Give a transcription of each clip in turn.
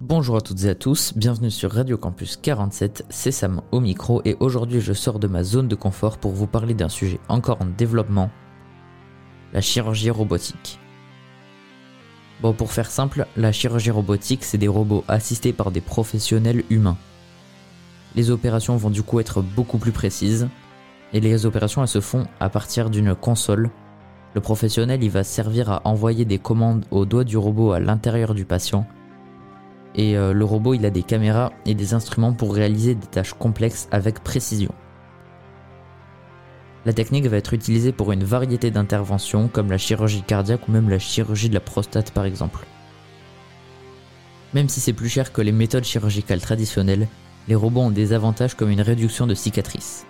Bonjour à toutes et à tous, bienvenue sur Radio Campus 47, c'est Sam au micro et aujourd'hui je sors de ma zone de confort pour vous parler d'un sujet encore en développement, la chirurgie robotique. Bon pour faire simple, la chirurgie robotique c'est des robots assistés par des professionnels humains. Les opérations vont du coup être beaucoup plus précises et les opérations elles se font à partir d'une console. Le professionnel il va servir à envoyer des commandes au doigt du robot à l'intérieur du patient et euh, le robot il a des caméras et des instruments pour réaliser des tâches complexes avec précision. La technique va être utilisée pour une variété d'interventions comme la chirurgie cardiaque ou même la chirurgie de la prostate par exemple. Même si c'est plus cher que les méthodes chirurgicales traditionnelles, les robots ont des avantages comme une réduction de cicatrices.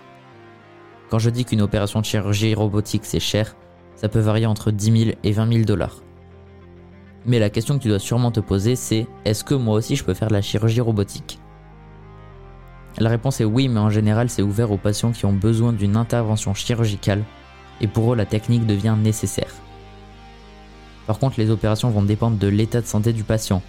Quand je dis qu'une opération de chirurgie robotique c'est cher, ça peut varier entre 10 000 et 20 000 dollars. Mais la question que tu dois sûrement te poser, c'est est-ce que moi aussi je peux faire de la chirurgie robotique? La réponse est oui, mais en général c'est ouvert aux patients qui ont besoin d'une intervention chirurgicale, et pour eux la technique devient nécessaire. Par contre, les opérations vont dépendre de l'état de santé du patient.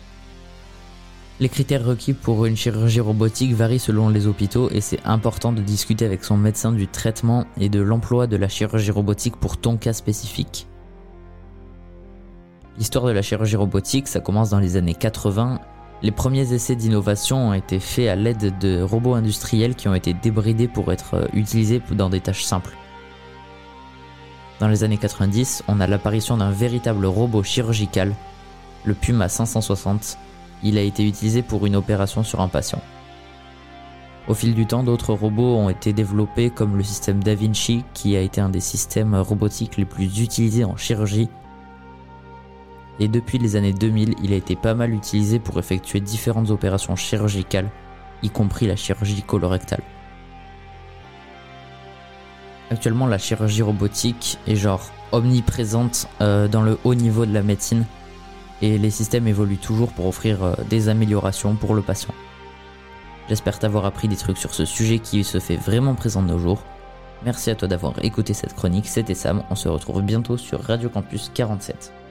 Les critères requis pour une chirurgie robotique varient selon les hôpitaux et c'est important de discuter avec son médecin du traitement et de l'emploi de la chirurgie robotique pour ton cas spécifique. L'histoire de la chirurgie robotique, ça commence dans les années 80. Les premiers essais d'innovation ont été faits à l'aide de robots industriels qui ont été débridés pour être euh, utilisés dans des tâches simples. Dans les années 90, on a l'apparition d'un véritable robot chirurgical, le Puma 560. Il a été utilisé pour une opération sur un patient. Au fil du temps, d'autres robots ont été développés comme le système Da Vinci qui a été un des systèmes robotiques les plus utilisés en chirurgie et depuis les années 2000, il a été pas mal utilisé pour effectuer différentes opérations chirurgicales, y compris la chirurgie colorectale. Actuellement, la chirurgie robotique est genre omniprésente euh, dans le haut niveau de la médecine et les systèmes évoluent toujours pour offrir euh, des améliorations pour le patient. J'espère t'avoir appris des trucs sur ce sujet qui se fait vraiment présent de nos jours. Merci à toi d'avoir écouté cette chronique, c'était Sam, on se retrouve bientôt sur Radio Campus 47.